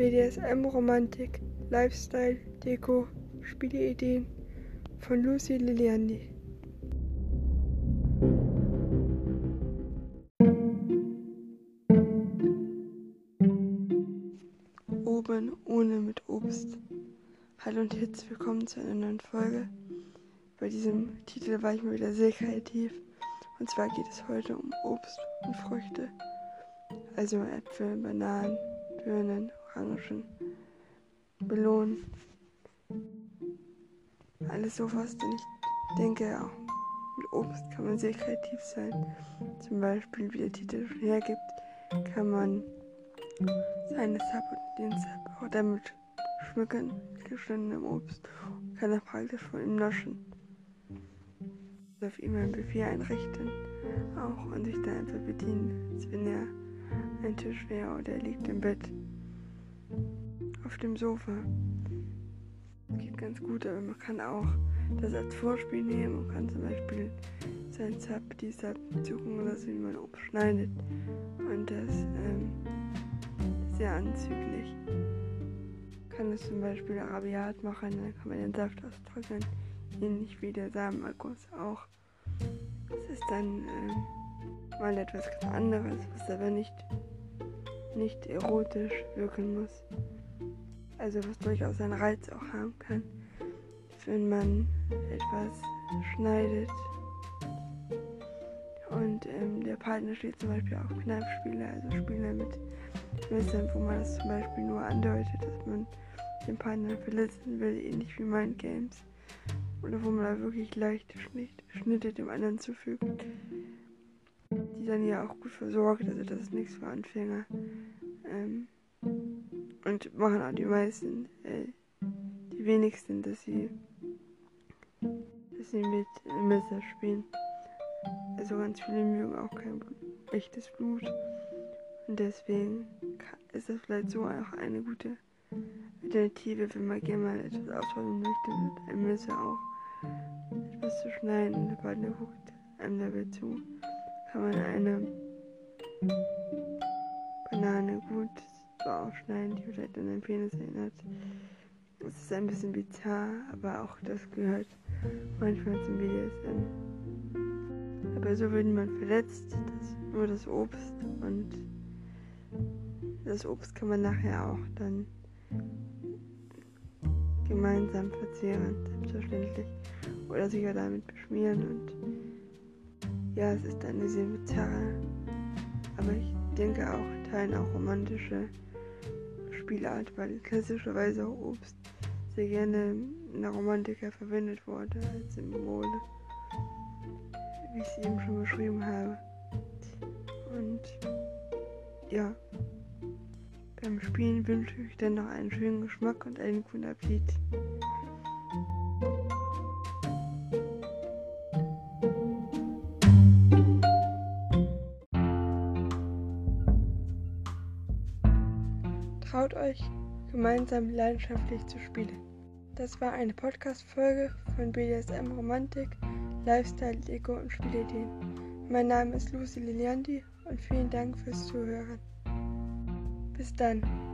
BDSM, Romantik, Lifestyle, Deko, Spieleideen von Lucy Liliandi. Oben ohne mit Obst. Hallo und herzlich willkommen zu einer neuen Folge. Bei diesem Titel war ich mal wieder sehr kreativ. Und zwar geht es heute um Obst und Früchte. Also Äpfel, Bananen, Birnen, Orangen, Melonen. Alles so fast. Und ich denke, auch mit Obst kann man sehr kreativ sein. Zum Beispiel, wie der Titel schon hergibt, kann man seine Sub und den Sub auch damit schmücken, geschnittenem Obst, und kann er praktisch von ihm naschen. Auf ihm ein Buffet einrichten, auch und sich dann einfach bedienen, als wenn er ein Tisch wäre oder er liegt im Bett auf dem Sofa. Geht ganz gut, aber man kann auch das als Vorspiel nehmen und kann zum Beispiel sein Zap, die Zap suchen oder so, wie man Obst schneidet. Und das ähm, ist sehr anzüglich. Kann es zum Beispiel arabiat machen, dann kann man den Saft austrocknen, ähnlich wie der Samenakkus auch. Das ist dann ähm, mal etwas ganz anderes, was aber nicht, nicht erotisch wirken muss also was durchaus einen Reiz auch haben kann, wenn man etwas schneidet. Und ähm, der Partner steht zum Beispiel auf Kneifspiele, also Spiele mit Messern, wo man das zum Beispiel nur andeutet, dass man den Partner verletzen will, ähnlich wie Mind Games. Oder wo man da wirklich leichte Schnitte dem anderen zufügt, die dann ja auch gut versorgt, also das ist nichts für Anfänger. Ähm, und machen auch die meisten, äh, die wenigsten, dass sie, dass sie mit Messer spielen. Also ganz viele mögen auch kein echtes Blut. Und deswegen ist das vielleicht so auch eine gute Alternative, wenn man gerne mal etwas ausprobieren möchte, mit einem Messer auch etwas zu schneiden der Partner guckt einem dabei zu, kann man eine Banane gut aufschneiden, die vielleicht an den Penis erinnert. Es ist ein bisschen bizarr, aber auch das gehört manchmal zum BDSM. Aber so wird niemand verletzt, das nur das Obst und das Obst kann man nachher auch dann gemeinsam verzehren, selbstverständlich. Oder sich damit beschmieren und ja, es ist eine sehr bizarre, aber ich denke auch, teilen auch romantische Spielart, weil klassischerweise auch Obst sehr gerne in der Romantiker verwendet wurde als Symbol, wie ich es eben schon beschrieben habe. Und ja, beim Spielen wünsche ich euch dann noch einen schönen Geschmack und einen guten Appetit. Traut euch, gemeinsam leidenschaftlich zu spielen. Das war eine Podcast-Folge von BDSM Romantik, Lifestyle, Deko und Spielideen. Mein Name ist Lucy Liliandi und vielen Dank fürs Zuhören. Bis dann.